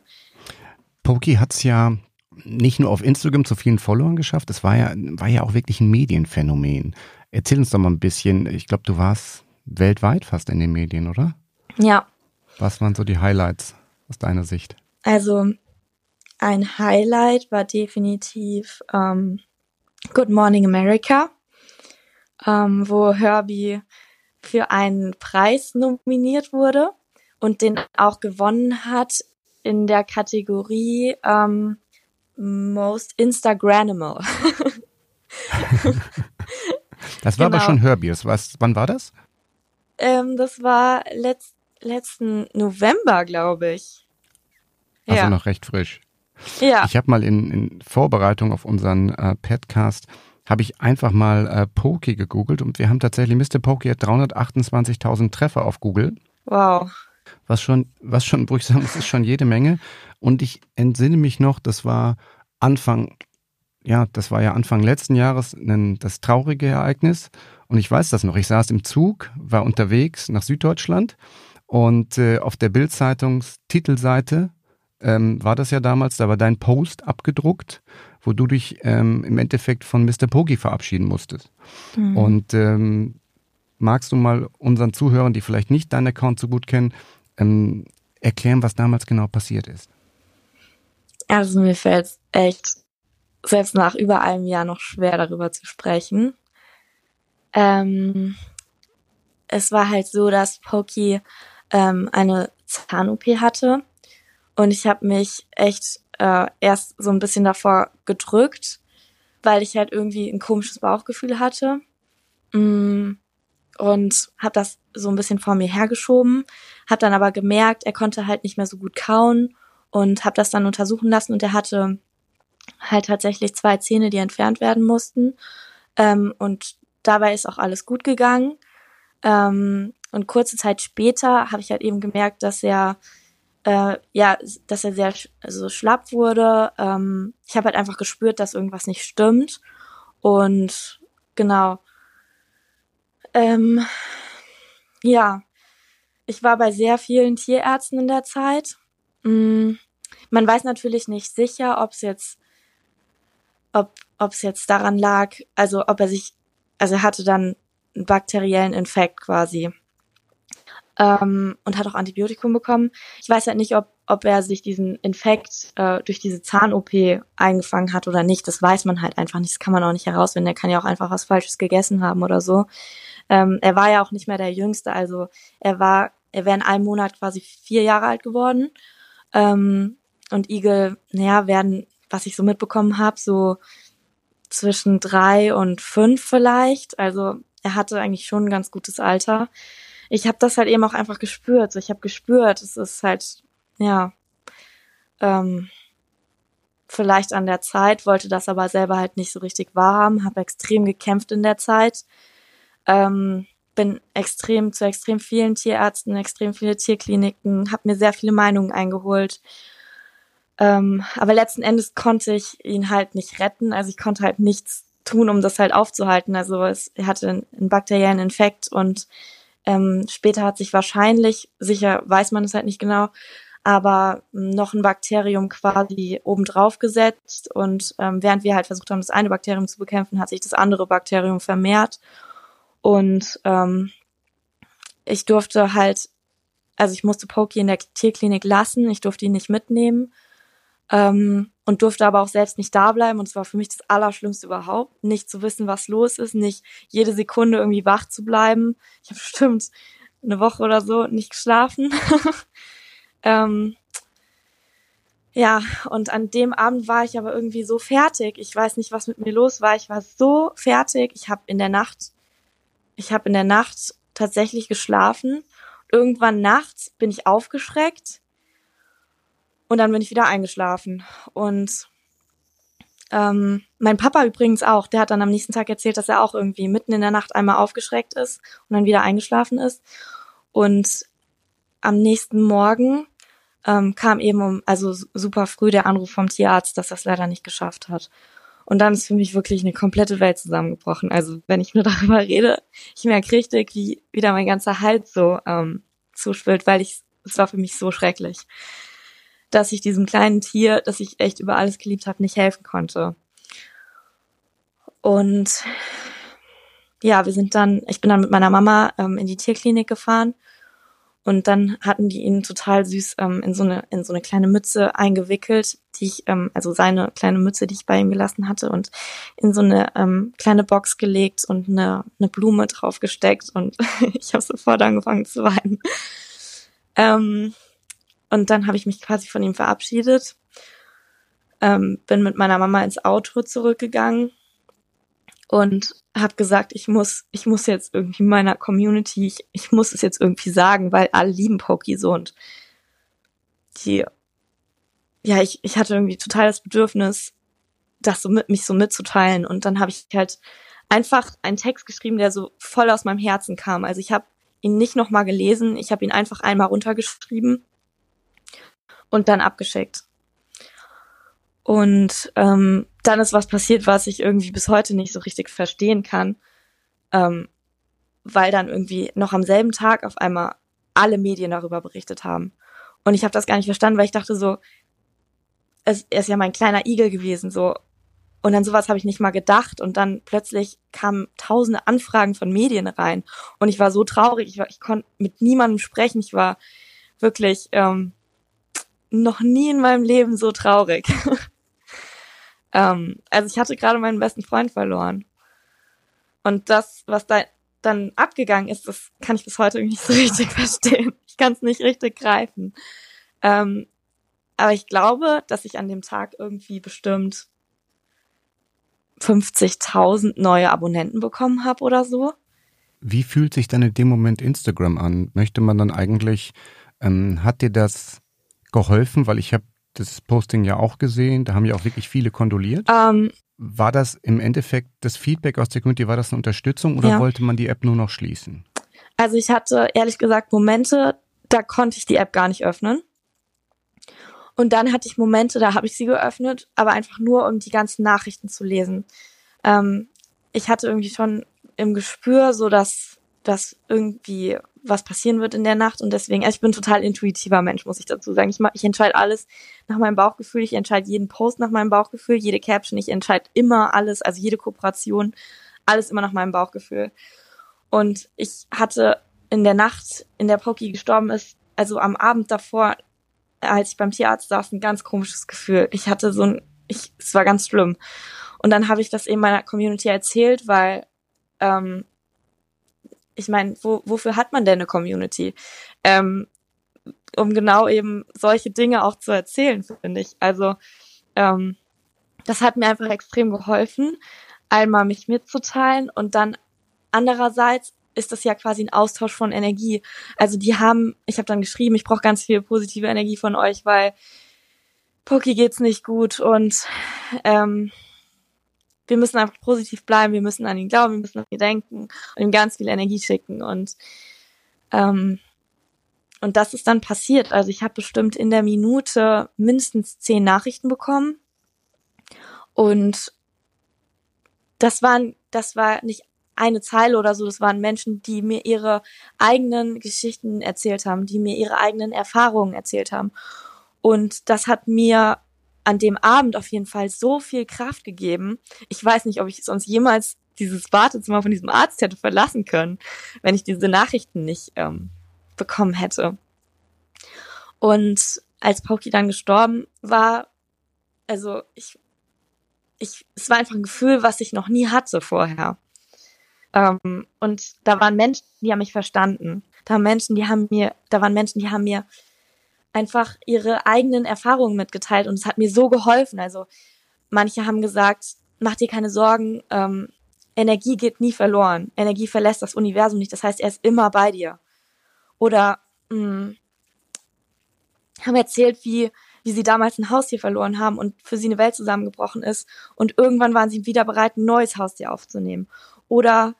Poki hat's ja nicht nur auf Instagram zu vielen Followern geschafft, es war ja war ja auch wirklich ein Medienphänomen. Erzähl uns doch mal ein bisschen, ich glaube, du warst weltweit fast in den Medien, oder? Ja. Was waren so die Highlights aus deiner Sicht? Also ein Highlight war definitiv ähm, Good Morning America, ähm, wo Herbie für einen Preis nominiert wurde und den auch gewonnen hat in der Kategorie ähm, Most Instagramable. das war genau. aber schon Herbie. Was, wann war das? Ähm, das war letzt, letzten November, glaube ich. Also ja. noch recht frisch. Ja. Ich habe mal in, in Vorbereitung auf unseren äh, Podcast habe ich einfach mal äh, Pokey gegoogelt und wir haben tatsächlich Mr. Pokey hat 328.000 Treffer auf Google. Wow. Was schon, was schon, wo ich sagen muss, ist schon jede Menge. Und ich entsinne mich noch, das war Anfang, ja, das war ja Anfang letzten Jahres ein, das traurige Ereignis. Und ich weiß das noch. Ich saß im Zug, war unterwegs nach Süddeutschland und äh, auf der Bild-Zeitungs-Titelseite ähm, war das ja damals, da war dein Post abgedruckt, wo du dich ähm, im Endeffekt von Mr. Pogi verabschieden musstest. Mhm. Und ähm, magst du mal unseren Zuhörern, die vielleicht nicht deinen Account so gut kennen, ähm, erklären, was damals genau passiert ist? Also mir fällt es echt selbst nach über einem Jahr noch schwer darüber zu sprechen. Ähm, es war halt so, dass Poki ähm, eine Zahn-OP hatte und ich habe mich echt äh, erst so ein bisschen davor gedrückt, weil ich halt irgendwie ein komisches Bauchgefühl hatte. Mm, und habe das so ein bisschen vor mir hergeschoben, habe dann aber gemerkt, er konnte halt nicht mehr so gut kauen und habe das dann untersuchen lassen und er hatte halt tatsächlich zwei Zähne, die entfernt werden mussten. Ähm, und dabei ist auch alles gut gegangen. Ähm, und kurze Zeit später habe ich halt eben gemerkt, dass er äh, ja, dass er sehr also schlapp wurde. Ähm, ich habe halt einfach gespürt, dass irgendwas nicht stimmt. Und genau. Ähm, ja, ich war bei sehr vielen Tierärzten in der Zeit. Mm, man weiß natürlich nicht sicher, ob es jetzt, ob ob es jetzt daran lag, also ob er sich, also er hatte dann einen bakteriellen Infekt quasi ähm, und hat auch Antibiotikum bekommen. Ich weiß halt nicht, ob, ob er sich diesen Infekt äh, durch diese Zahn-OP eingefangen hat oder nicht. Das weiß man halt einfach nicht. Das kann man auch nicht herausfinden. Er kann ja auch einfach was Falsches gegessen haben oder so. Ähm, er war ja auch nicht mehr der Jüngste. Also er war, er wäre in einem Monat quasi vier Jahre alt geworden. Ähm, und Igel, naja, werden, was ich so mitbekommen habe, so zwischen drei und fünf vielleicht. Also er hatte eigentlich schon ein ganz gutes Alter ich habe das halt eben auch einfach gespürt. Ich habe gespürt, es ist halt, ja, ähm, vielleicht an der Zeit, wollte das aber selber halt nicht so richtig wahrhaben, habe extrem gekämpft in der Zeit, ähm, bin extrem zu extrem vielen Tierärzten, extrem viele Tierkliniken, habe mir sehr viele Meinungen eingeholt. Ähm, aber letzten Endes konnte ich ihn halt nicht retten, also ich konnte halt nichts tun, um das halt aufzuhalten. Also es, er hatte einen bakteriellen Infekt und ähm, später hat sich wahrscheinlich, sicher weiß man es halt nicht genau, aber noch ein Bakterium quasi obendrauf gesetzt und ähm, während wir halt versucht haben, das eine Bakterium zu bekämpfen, hat sich das andere Bakterium vermehrt und ähm, ich durfte halt, also ich musste Pokey in der Tierklinik lassen, ich durfte ihn nicht mitnehmen ähm, und durfte aber auch selbst nicht da bleiben. Und es war für mich das Allerschlimmste überhaupt, nicht zu wissen, was los ist, nicht jede Sekunde irgendwie wach zu bleiben. Ich habe bestimmt eine Woche oder so nicht geschlafen. ähm, ja, und an dem Abend war ich aber irgendwie so fertig. Ich weiß nicht, was mit mir los war. Ich war so fertig. Ich habe in der Nacht, ich habe in der Nacht tatsächlich geschlafen. Irgendwann nachts bin ich aufgeschreckt und dann bin ich wieder eingeschlafen. Und ähm, mein Papa übrigens auch, der hat dann am nächsten Tag erzählt, dass er auch irgendwie mitten in der Nacht einmal aufgeschreckt ist und dann wieder eingeschlafen ist. Und am nächsten Morgen ähm, kam eben um, also super früh der Anruf vom Tierarzt, dass das leider nicht geschafft hat. Und dann ist für mich wirklich eine komplette Welt zusammengebrochen. Also wenn ich nur darüber rede, ich merke richtig, wie wieder mein ganzer Hals so ähm, zuschwillt, weil ich es war für mich so schrecklich dass ich diesem kleinen Tier, das ich echt über alles geliebt habe, nicht helfen konnte. Und ja, wir sind dann, ich bin dann mit meiner Mama ähm, in die Tierklinik gefahren und dann hatten die ihn total süß ähm, in so eine in so eine kleine Mütze eingewickelt, die ich ähm, also seine kleine Mütze, die ich bei ihm gelassen hatte und in so eine ähm, kleine Box gelegt und eine eine Blume drauf gesteckt und ich habe sofort angefangen zu weinen. Ähm, und dann habe ich mich quasi von ihm verabschiedet, ähm, bin mit meiner Mama ins Auto zurückgegangen und habe gesagt, ich muss, ich muss jetzt irgendwie meiner Community, ich, ich muss es jetzt irgendwie sagen, weil alle lieben Poki so und die, ja, ich, ich hatte irgendwie total das Bedürfnis, das so mit mich so mitzuteilen und dann habe ich halt einfach einen Text geschrieben, der so voll aus meinem Herzen kam. Also ich habe ihn nicht nochmal gelesen, ich habe ihn einfach einmal runtergeschrieben und dann abgeschickt. Und ähm, dann ist was passiert, was ich irgendwie bis heute nicht so richtig verstehen kann, ähm, weil dann irgendwie noch am selben Tag auf einmal alle Medien darüber berichtet haben. Und ich habe das gar nicht verstanden, weil ich dachte so, es, er ist ja mein kleiner Igel gewesen, so. Und dann sowas habe ich nicht mal gedacht. Und dann plötzlich kamen tausende Anfragen von Medien rein. Und ich war so traurig. Ich, war, ich konnte mit niemandem sprechen. Ich war wirklich, ähm, noch nie in meinem Leben so traurig. ähm, also ich hatte gerade meinen besten Freund verloren. Und das, was da dann abgegangen ist, das kann ich bis heute nicht so richtig verstehen. Ich kann es nicht richtig greifen. Ähm, aber ich glaube, dass ich an dem Tag irgendwie bestimmt 50.000 neue Abonnenten bekommen habe oder so. Wie fühlt sich dann in dem Moment Instagram an? Möchte man dann eigentlich, ähm, hat dir das geholfen? Weil ich habe das Posting ja auch gesehen, da haben ja auch wirklich viele kondoliert. Ähm, war das im Endeffekt das Feedback aus der Community, war das eine Unterstützung oder ja. wollte man die App nur noch schließen? Also ich hatte ehrlich gesagt Momente, da konnte ich die App gar nicht öffnen. Und dann hatte ich Momente, da habe ich sie geöffnet, aber einfach nur, um die ganzen Nachrichten zu lesen. Ähm, ich hatte irgendwie schon im Gespür, so dass, dass irgendwie was passieren wird in der Nacht und deswegen, also ich bin total intuitiver Mensch, muss ich dazu sagen. Ich, ich entscheide alles nach meinem Bauchgefühl, ich entscheide jeden Post nach meinem Bauchgefühl, jede Caption, ich entscheide immer alles, also jede Kooperation, alles immer nach meinem Bauchgefühl. Und ich hatte in der Nacht, in der Poki gestorben ist, also am Abend davor, als ich beim Tierarzt saß, ein ganz komisches Gefühl. Ich hatte so ein, ich, es war ganz schlimm. Und dann habe ich das eben meiner Community erzählt, weil ähm, ich meine, wo, wofür hat man denn eine Community? Ähm, um genau eben solche Dinge auch zu erzählen, finde ich. Also ähm, das hat mir einfach extrem geholfen, einmal mich mitzuteilen und dann andererseits ist das ja quasi ein Austausch von Energie. Also die haben, ich habe dann geschrieben, ich brauche ganz viel positive Energie von euch, weil Poki geht's nicht gut und ähm, wir müssen einfach positiv bleiben, wir müssen an ihn glauben, wir müssen an ihn denken und ihm ganz viel Energie schicken und ähm, und das ist dann passiert. Also ich habe bestimmt in der Minute mindestens zehn Nachrichten bekommen und das waren, das war nicht eine Zeile oder so, das waren Menschen, die mir ihre eigenen Geschichten erzählt haben, die mir ihre eigenen Erfahrungen erzählt haben. Und das hat mir an dem Abend auf jeden Fall so viel Kraft gegeben. Ich weiß nicht, ob ich sonst jemals dieses Wartezimmer von diesem Arzt hätte verlassen können, wenn ich diese Nachrichten nicht ähm, bekommen hätte. Und als Pauki dann gestorben war, also ich, ich, es war einfach ein Gefühl, was ich noch nie hatte vorher. Ähm, und da waren Menschen, die haben mich verstanden. Da waren Menschen, die haben mir, da waren Menschen, die haben mir einfach ihre eigenen Erfahrungen mitgeteilt und es hat mir so geholfen. Also manche haben gesagt, mach dir keine Sorgen, ähm, Energie geht nie verloren. Energie verlässt das Universum nicht. Das heißt, er ist immer bei dir. Oder mh, hm, haben erzählt, wie wie sie damals ein Haustier verloren haben und für sie eine Welt zusammengebrochen ist und irgendwann waren sie wieder bereit, ein neues Haustier aufzunehmen. Oder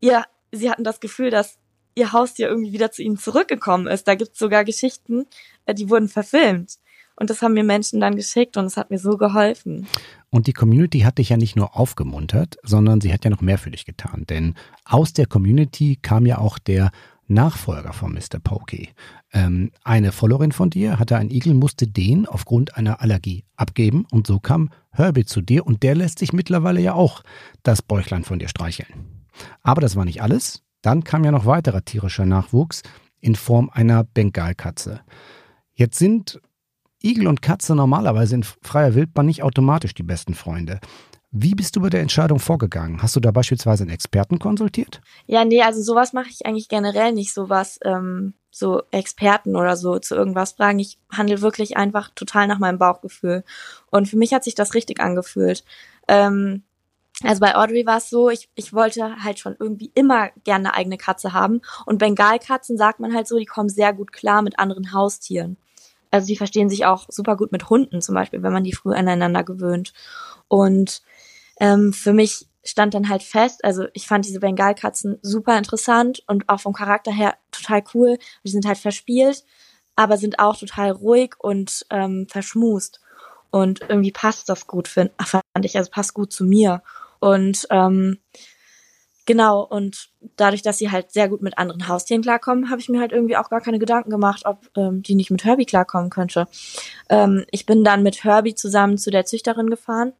ihr, sie hatten das Gefühl, dass ihr Haustier irgendwie wieder zu ihnen zurückgekommen ist. Da gibt's sogar Geschichten, äh, die wurden verfilmt. Und das haben mir Menschen dann geschickt und es hat mir so geholfen. Und die Community hat dich ja nicht nur aufgemuntert, sondern sie hat ja noch mehr für dich getan. Denn aus der Community kam ja auch der Nachfolger von Mr. Pokey. Ähm, eine Followerin von dir hatte einen Igel, musste den aufgrund einer Allergie abgeben und so kam Herbie zu dir und der lässt sich mittlerweile ja auch das Bäuchlein von dir streicheln. Aber das war nicht alles. Dann kam ja noch weiterer tierischer Nachwuchs in Form einer Bengalkatze. Jetzt sind Igel und Katze normalerweise in freier Wildbahn nicht automatisch die besten Freunde. Wie bist du bei der Entscheidung vorgegangen? Hast du da beispielsweise einen Experten konsultiert? Ja, nee, also sowas mache ich eigentlich generell nicht, sowas, ähm, so Experten oder so zu irgendwas fragen. Ich handle wirklich einfach total nach meinem Bauchgefühl. Und für mich hat sich das richtig angefühlt. Ähm, also bei Audrey war es so, ich, ich wollte halt schon irgendwie immer gerne eine eigene Katze haben. Und Bengalkatzen sagt man halt so, die kommen sehr gut klar mit anderen Haustieren. Also die verstehen sich auch super gut mit Hunden zum Beispiel, wenn man die früh aneinander gewöhnt. Und ähm, für mich stand dann halt fest, also ich fand diese Bengalkatzen super interessant und auch vom Charakter her total cool. Die sind halt verspielt, aber sind auch total ruhig und ähm, verschmust. Und irgendwie passt das gut, find, fand ich, also passt gut zu mir. Und ähm, genau, und dadurch, dass sie halt sehr gut mit anderen Haustieren klarkommen, habe ich mir halt irgendwie auch gar keine Gedanken gemacht, ob ähm, die nicht mit Herbie klarkommen könnte. Ähm, ich bin dann mit Herbie zusammen zu der Züchterin gefahren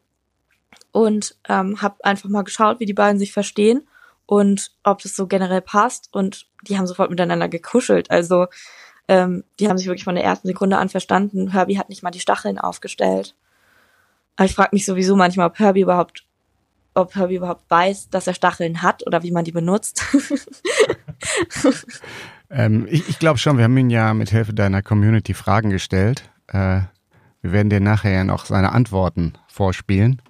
und ähm, habe einfach mal geschaut, wie die beiden sich verstehen und ob das so generell passt. Und die haben sofort miteinander gekuschelt. Also ähm, die haben sich wirklich von der ersten Sekunde an verstanden. Herbie hat nicht mal die Stacheln aufgestellt. Aber ich frage mich sowieso manchmal, ob Herbie überhaupt, ob Herbie überhaupt weiß, dass er Stacheln hat oder wie man die benutzt. ähm, ich ich glaube schon, wir haben ihn ja mit Hilfe deiner Community Fragen gestellt. Äh, wir werden dir nachher ja noch seine Antworten vorspielen.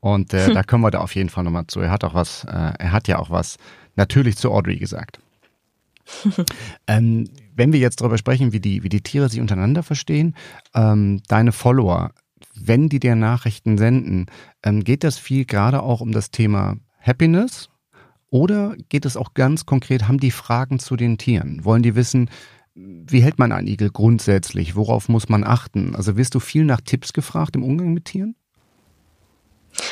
Und äh, da kommen wir da auf jeden Fall nochmal zu. Er hat auch was, äh, er hat ja auch was natürlich zu Audrey gesagt. ähm, wenn wir jetzt darüber sprechen, wie die, wie die Tiere sich untereinander verstehen, ähm, deine Follower, wenn die dir Nachrichten senden, ähm, geht das viel gerade auch um das Thema Happiness? Oder geht es auch ganz konkret, haben die Fragen zu den Tieren? Wollen die wissen, wie hält man einen Igel grundsätzlich? Worauf muss man achten? Also wirst du viel nach Tipps gefragt im Umgang mit Tieren?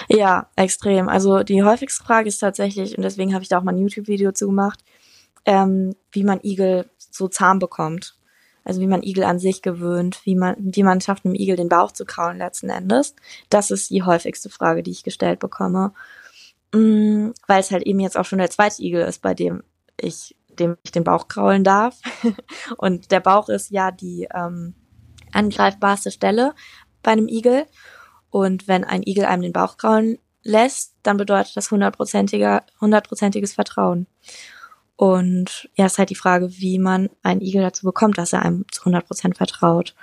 Ja, extrem. Also die häufigste Frage ist tatsächlich, und deswegen habe ich da auch mal ein YouTube-Video zu gemacht, ähm, wie man Igel so zahm bekommt. Also wie man Igel an sich gewöhnt, wie man, wie man schafft, einem Igel den Bauch zu kraulen letzten Endes. Das ist die häufigste Frage, die ich gestellt bekomme. Mm, weil es halt eben jetzt auch schon der zweite Igel ist, bei dem ich, dem ich den Bauch kraulen darf. und der Bauch ist ja die ähm, angreifbarste Stelle bei einem Igel. Und wenn ein Igel einem den Bauch kraulen lässt, dann bedeutet das hundertprozentiger, hundertprozentiges Vertrauen. Und ja, ist halt die Frage, wie man einen Igel dazu bekommt, dass er einem zu 100 Prozent vertraut.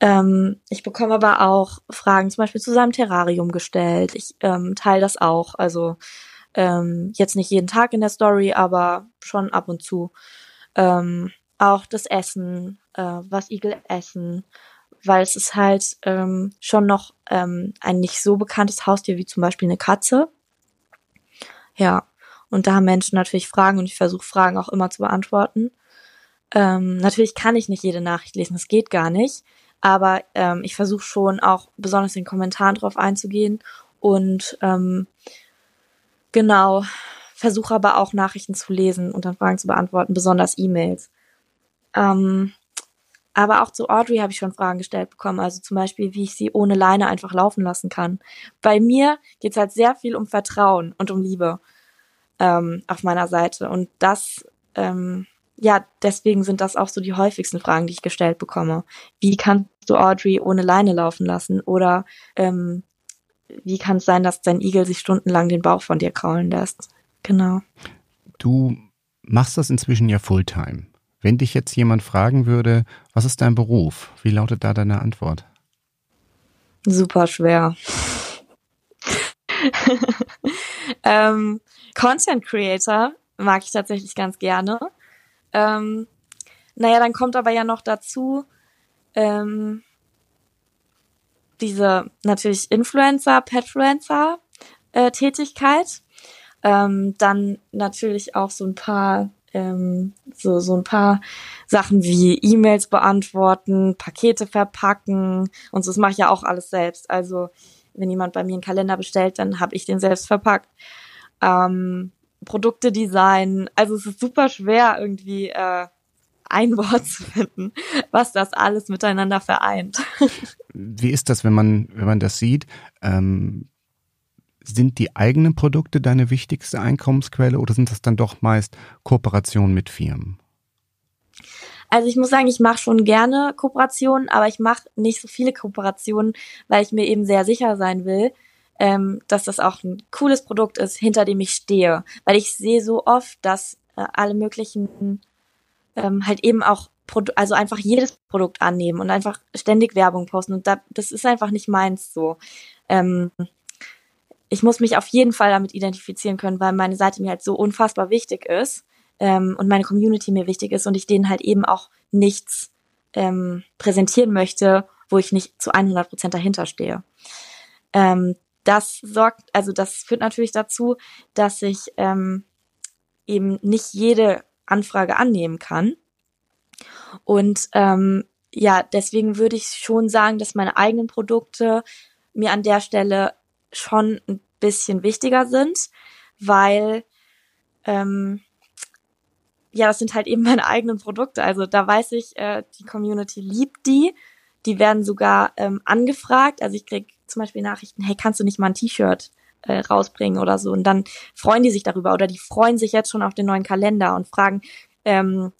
Ähm, ich bekomme aber auch Fragen zum Beispiel zu seinem Terrarium gestellt. Ich ähm, teile das auch. Also ähm, jetzt nicht jeden Tag in der Story, aber schon ab und zu. Ähm, auch das Essen, äh, was Igel essen, weil es ist halt ähm, schon noch ähm, ein nicht so bekanntes Haustier wie zum Beispiel eine Katze. Ja, und da haben Menschen natürlich Fragen und ich versuche Fragen auch immer zu beantworten. Ähm, natürlich kann ich nicht jede Nachricht lesen, das geht gar nicht. Aber ähm, ich versuche schon auch besonders in den Kommentaren drauf einzugehen und ähm, genau versuche aber auch Nachrichten zu lesen und dann Fragen zu beantworten, besonders E-Mails. Ähm, aber auch zu Audrey habe ich schon Fragen gestellt bekommen. Also zum Beispiel, wie ich sie ohne Leine einfach laufen lassen kann. Bei mir geht es halt sehr viel um Vertrauen und um Liebe ähm, auf meiner Seite. Und das, ähm, ja, deswegen sind das auch so die häufigsten Fragen, die ich gestellt bekomme. Wie kannst du Audrey ohne Leine laufen lassen? Oder ähm, wie kann es sein, dass dein Igel sich stundenlang den Bauch von dir kraulen lässt? Genau. Du machst das inzwischen ja Fulltime. Wenn dich jetzt jemand fragen würde, was ist dein Beruf? Wie lautet da deine Antwort? Super schwer. ähm, Content Creator mag ich tatsächlich ganz gerne. Ähm, naja, dann kommt aber ja noch dazu, ähm, diese natürlich Influencer, Petfluencer äh, Tätigkeit. Ähm, dann natürlich auch so ein paar ähm, so so ein paar Sachen wie E-Mails beantworten, Pakete verpacken und so. Das mache ich ja auch alles selbst. Also wenn jemand bei mir einen Kalender bestellt, dann habe ich den selbst verpackt. Ähm, Produkte designen. Also es ist super schwer irgendwie äh, ein Wort zu finden, was das alles miteinander vereint. Wie ist das, wenn man, wenn man das sieht? Ähm, sind die eigenen Produkte deine wichtigste Einkommensquelle oder sind das dann doch meist Kooperationen mit Firmen? Also ich muss sagen, ich mache schon gerne Kooperationen, aber ich mache nicht so viele Kooperationen, weil ich mir eben sehr sicher sein will, ähm, dass das auch ein cooles Produkt ist, hinter dem ich stehe. Weil ich sehe so oft, dass äh, alle möglichen ähm, halt eben auch Produ also einfach jedes Produkt annehmen und einfach ständig Werbung posten. Und da, das ist einfach nicht meins so. Ähm, ich muss mich auf jeden Fall damit identifizieren können, weil meine Seite mir halt so unfassbar wichtig ist ähm, und meine Community mir wichtig ist und ich denen halt eben auch nichts ähm, präsentieren möchte, wo ich nicht zu 100 Prozent dahinter stehe. Ähm, das sorgt, also das führt natürlich dazu, dass ich ähm, eben nicht jede Anfrage annehmen kann. Und ähm, ja, deswegen würde ich schon sagen, dass meine eigenen Produkte mir an der Stelle schon ein bisschen wichtiger sind, weil ähm, ja, das sind halt eben meine eigenen Produkte. Also da weiß ich, äh, die Community liebt die. Die werden sogar ähm, angefragt. Also ich krieg zum Beispiel Nachrichten, hey, kannst du nicht mal ein T-Shirt äh, rausbringen oder so? Und dann freuen die sich darüber oder die freuen sich jetzt schon auf den neuen Kalender und fragen, ähm,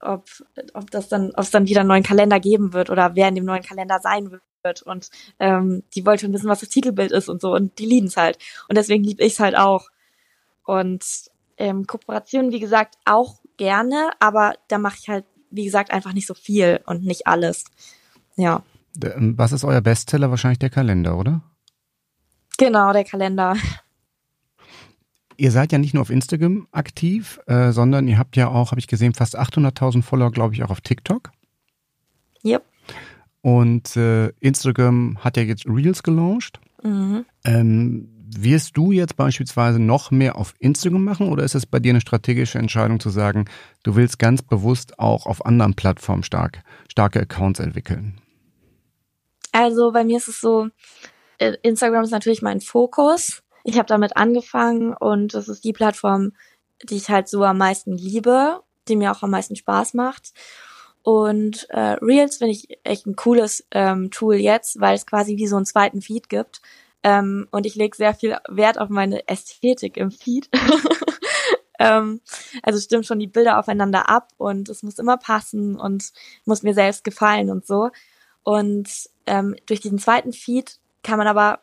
ob, ob das dann, ob es dann wieder einen neuen Kalender geben wird oder wer in dem neuen Kalender sein wird. Und ähm, die schon wissen, was das Titelbild ist und so. Und die lieben es halt. Und deswegen liebe ich es halt auch. Und ähm, Kooperationen, wie gesagt, auch gerne, aber da mache ich halt, wie gesagt, einfach nicht so viel und nicht alles. Ja. Ähm, was ist euer Bestseller? Wahrscheinlich der Kalender, oder? Genau, der Kalender. Ihr seid ja nicht nur auf Instagram aktiv, äh, sondern ihr habt ja auch, habe ich gesehen, fast 800.000 Follower, glaube ich, auch auf TikTok. Yep. Und äh, Instagram hat ja jetzt Reels gelauncht. Mhm. Ähm, wirst du jetzt beispielsweise noch mehr auf Instagram machen oder ist es bei dir eine strategische Entscheidung zu sagen, du willst ganz bewusst auch auf anderen Plattformen stark, starke Accounts entwickeln? Also bei mir ist es so, äh, Instagram ist natürlich mein Fokus. Ich habe damit angefangen und das ist die Plattform, die ich halt so am meisten liebe, die mir auch am meisten Spaß macht. Und äh, Reels finde ich echt ein cooles ähm, Tool jetzt, weil es quasi wie so einen zweiten Feed gibt. Ähm, und ich lege sehr viel Wert auf meine Ästhetik im Feed. ähm, also stimmt schon die Bilder aufeinander ab und es muss immer passen und muss mir selbst gefallen und so. Und ähm, durch diesen zweiten Feed kann man aber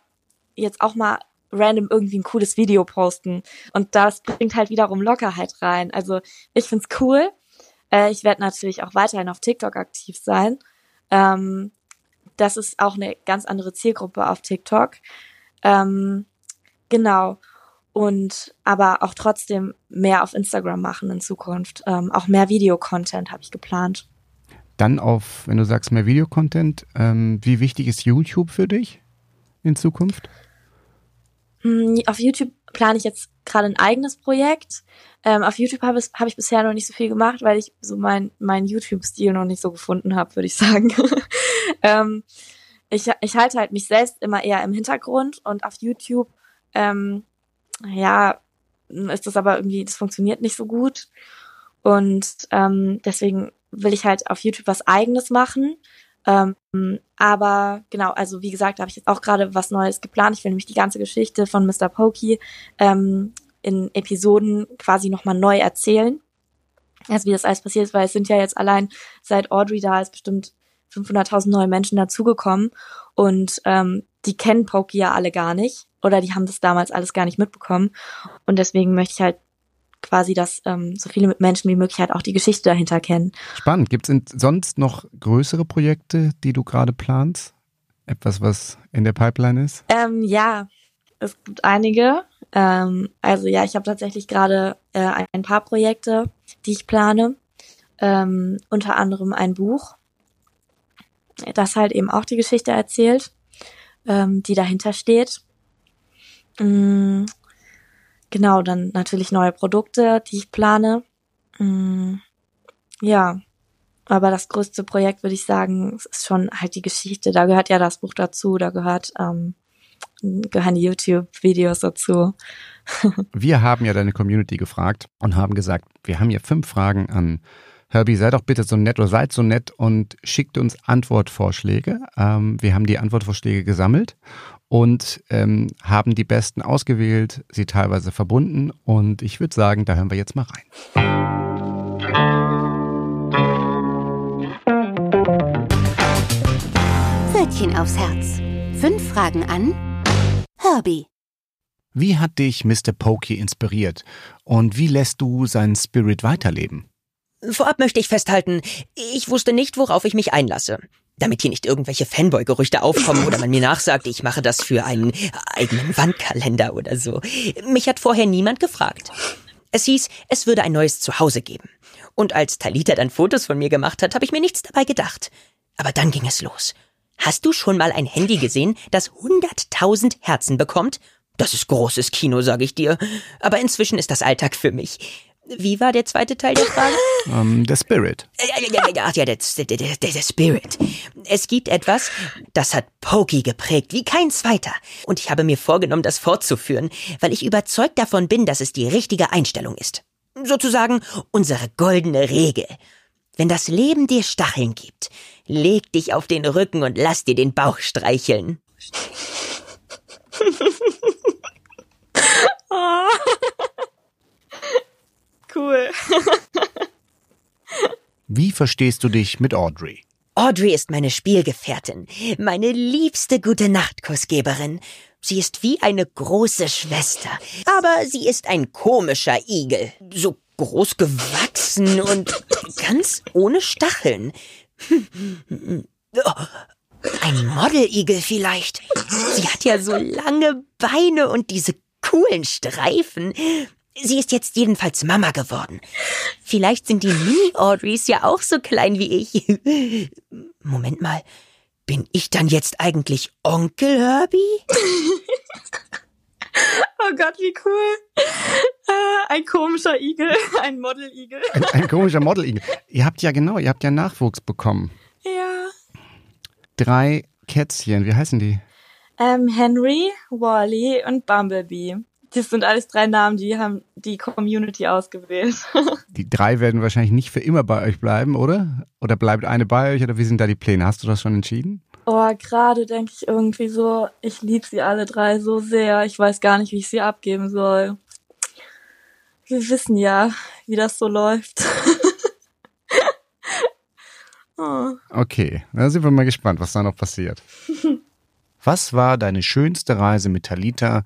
jetzt auch mal random irgendwie ein cooles Video posten. Und das bringt halt wiederum Lockerheit rein. Also ich find's cool. Äh, ich werde natürlich auch weiterhin auf TikTok aktiv sein. Ähm, das ist auch eine ganz andere Zielgruppe auf TikTok. Ähm, genau. Und aber auch trotzdem mehr auf Instagram machen in Zukunft. Ähm, auch mehr Videocontent habe ich geplant. Dann auf, wenn du sagst mehr Videocontent, ähm, wie wichtig ist YouTube für dich in Zukunft? Hm, auf YouTube plane ich jetzt gerade ein eigenes Projekt. Ähm, auf YouTube habe hab ich bisher noch nicht so viel gemacht, weil ich so mein, mein YouTube-Stil noch nicht so gefunden habe, würde ich sagen. ähm, ich, ich halte halt mich selbst immer eher im Hintergrund und auf YouTube, ähm, ja, ist das aber irgendwie, das funktioniert nicht so gut. Und ähm, deswegen will ich halt auf YouTube was eigenes machen. Ähm, aber genau, also wie gesagt, habe ich jetzt auch gerade was Neues geplant. Ich will nämlich die ganze Geschichte von Mr. Pokey ähm, in Episoden quasi nochmal neu erzählen. also wie das alles passiert ist, weil es sind ja jetzt allein seit Audrey da ist bestimmt 500.000 neue Menschen dazugekommen und ähm, die kennen Pokey ja alle gar nicht oder die haben das damals alles gar nicht mitbekommen und deswegen möchte ich halt quasi, dass ähm, so viele Menschen wie möglich halt auch die Geschichte dahinter kennen. Spannend. Gibt es sonst noch größere Projekte, die du gerade planst? Etwas, was in der Pipeline ist? Ähm, ja, es gibt einige. Ähm, also ja, ich habe tatsächlich gerade äh, ein paar Projekte, die ich plane. Ähm, unter anderem ein Buch, das halt eben auch die Geschichte erzählt, ähm, die dahinter steht. Mhm. Genau, dann natürlich neue Produkte, die ich plane. Mhm. Ja, aber das größte Projekt würde ich sagen, ist schon halt die Geschichte. Da gehört ja das Buch dazu, da gehört ähm, gehören die YouTube-Videos dazu. wir haben ja deine Community gefragt und haben gesagt, wir haben hier fünf Fragen an Herbie, sei doch bitte so nett oder seid so nett und schickt uns Antwortvorschläge. Ähm, wir haben die Antwortvorschläge gesammelt und ähm, haben die besten ausgewählt, sie teilweise verbunden und ich würde sagen, da hören wir jetzt mal rein. Pfötchen aufs Herz. Fünf Fragen an Herbie. Wie hat dich Mr. Pokey inspiriert und wie lässt du seinen Spirit weiterleben? Vorab möchte ich festhalten, ich wusste nicht, worauf ich mich einlasse. Damit hier nicht irgendwelche Fanboy-Gerüchte aufkommen oder man mir nachsagt, ich mache das für einen eigenen Wandkalender oder so. Mich hat vorher niemand gefragt. Es hieß, es würde ein neues Zuhause geben. Und als Talita dann Fotos von mir gemacht hat, habe ich mir nichts dabei gedacht. Aber dann ging es los. Hast du schon mal ein Handy gesehen, das 100.000 Herzen bekommt? Das ist großes Kino, sag ich dir. Aber inzwischen ist das Alltag für mich. Wie war der zweite Teil der Frage? Um, ähm, der Spirit. Ja, ja, ja, ja, der, der, der, der Spirit. Es gibt etwas, das hat Pokey geprägt, wie kein zweiter. Und ich habe mir vorgenommen, das fortzuführen, weil ich überzeugt davon bin, dass es die richtige Einstellung ist. Sozusagen unsere goldene Regel. Wenn das Leben dir Stacheln gibt, leg dich auf den Rücken und lass dir den Bauch streicheln. oh. Cool. Wie verstehst du dich mit Audrey? Audrey ist meine Spielgefährtin, meine liebste gute Nachtkussgeberin. Sie ist wie eine große Schwester, aber sie ist ein komischer Igel, so groß gewachsen und ganz ohne Stacheln. Ein Modeligel vielleicht. Sie hat ja so lange Beine und diese coolen Streifen. Sie ist jetzt jedenfalls Mama geworden. Vielleicht sind die Mini-Audreys ja auch so klein wie ich. Moment mal. Bin ich dann jetzt eigentlich Onkel Herbie? oh Gott, wie cool. Äh, ein komischer Igel, ein Model-Igel. Ein, ein komischer Model-Igel. Ihr habt ja genau, ihr habt ja Nachwuchs bekommen. Ja. Drei Kätzchen, wie heißen die? Ähm, Henry, Wally und Bumblebee. Das sind alles drei Namen, die haben die Community ausgewählt. Die drei werden wahrscheinlich nicht für immer bei euch bleiben, oder? Oder bleibt eine bei euch oder wie sind da die Pläne? Hast du das schon entschieden? Oh, gerade denke ich irgendwie so, ich liebe sie alle drei so sehr. Ich weiß gar nicht, wie ich sie abgeben soll. Wir wissen ja, wie das so läuft. oh. Okay, da sind wir mal gespannt, was da noch passiert. Was war deine schönste Reise mit Talita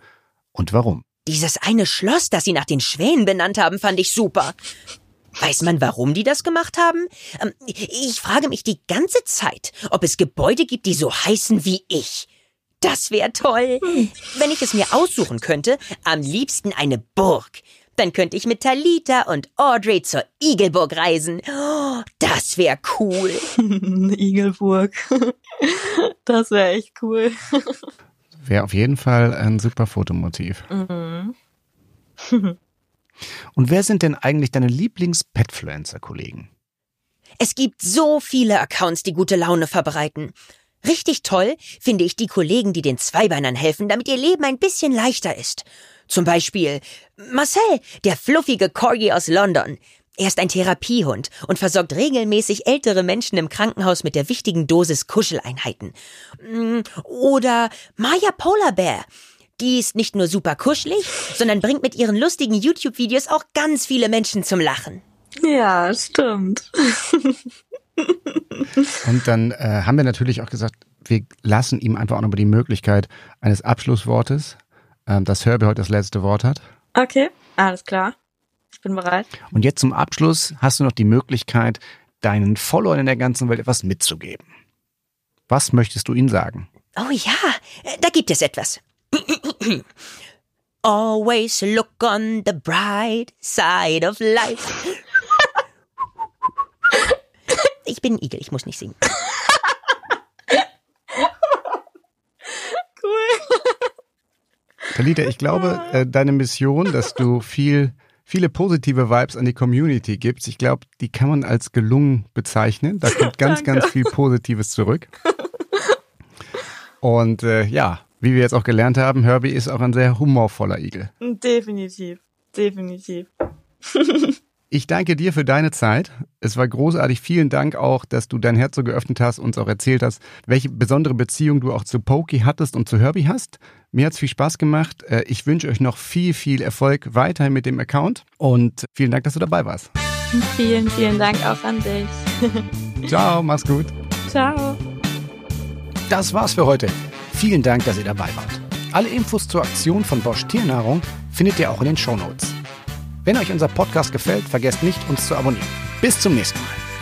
und warum? Dieses eine Schloss, das sie nach den Schwänen benannt haben, fand ich super. Weiß man, warum die das gemacht haben? Ähm, ich frage mich die ganze Zeit, ob es Gebäude gibt, die so heißen wie ich. Das wäre toll. Wenn ich es mir aussuchen könnte, am liebsten eine Burg. Dann könnte ich mit Talita und Audrey zur Igelburg reisen. Oh, das wäre cool. Igelburg. Das wäre echt cool. Wäre auf jeden Fall ein super Fotomotiv. Mhm. Und wer sind denn eigentlich deine Lieblings-Petfluencer-Kollegen? Es gibt so viele Accounts, die gute Laune verbreiten. Richtig toll finde ich die Kollegen, die den Zweibeinern helfen, damit ihr Leben ein bisschen leichter ist. Zum Beispiel Marcel, der fluffige Corgi aus London. Er ist ein Therapiehund und versorgt regelmäßig ältere Menschen im Krankenhaus mit der wichtigen Dosis Kuscheleinheiten. Mm, oder Maya Polar Bear. Die ist nicht nur super kuschelig, sondern bringt mit ihren lustigen YouTube-Videos auch ganz viele Menschen zum Lachen. Ja, stimmt. Und dann äh, haben wir natürlich auch gesagt, wir lassen ihm einfach auch nochmal die Möglichkeit eines Abschlusswortes, äh, dass Herbie heute das letzte Wort hat. Okay, alles klar. Ich bin bereit. Und jetzt zum Abschluss hast du noch die Möglichkeit, deinen Followern in der ganzen Welt etwas mitzugeben. Was möchtest du ihnen sagen? Oh ja, da gibt es etwas. Always look on the bright side of life. Ich bin ein Igel, ich muss nicht singen. Cool. Talita, ich glaube, äh, deine Mission, dass du viel, viele positive Vibes an die Community gibst, ich glaube, die kann man als gelungen bezeichnen. Da kommt ganz, ganz viel Positives zurück. Und äh, ja, wie wir jetzt auch gelernt haben, Herbie ist auch ein sehr humorvoller Igel. Definitiv. Definitiv. Ich danke dir für deine Zeit. Es war großartig. Vielen Dank auch, dass du dein Herz so geöffnet hast, uns auch erzählt hast, welche besondere Beziehung du auch zu Pokey hattest und zu Herbie hast. Mir hat's viel Spaß gemacht. Äh, Ich wünsche euch noch viel, viel Erfolg weiterhin mit dem Account und vielen Dank, dass du dabei warst. Vielen, vielen Dank auch an dich. Ciao, mach's gut. Ciao. Das war's für heute. Vielen Dank, dass ihr dabei wart. Alle Infos zur Aktion von Bosch Tiernahrung findet ihr auch in den Shownotes. Wenn euch unser Podcast gefällt, vergesst nicht, uns zu abonnieren. Bis zum nächsten Mal.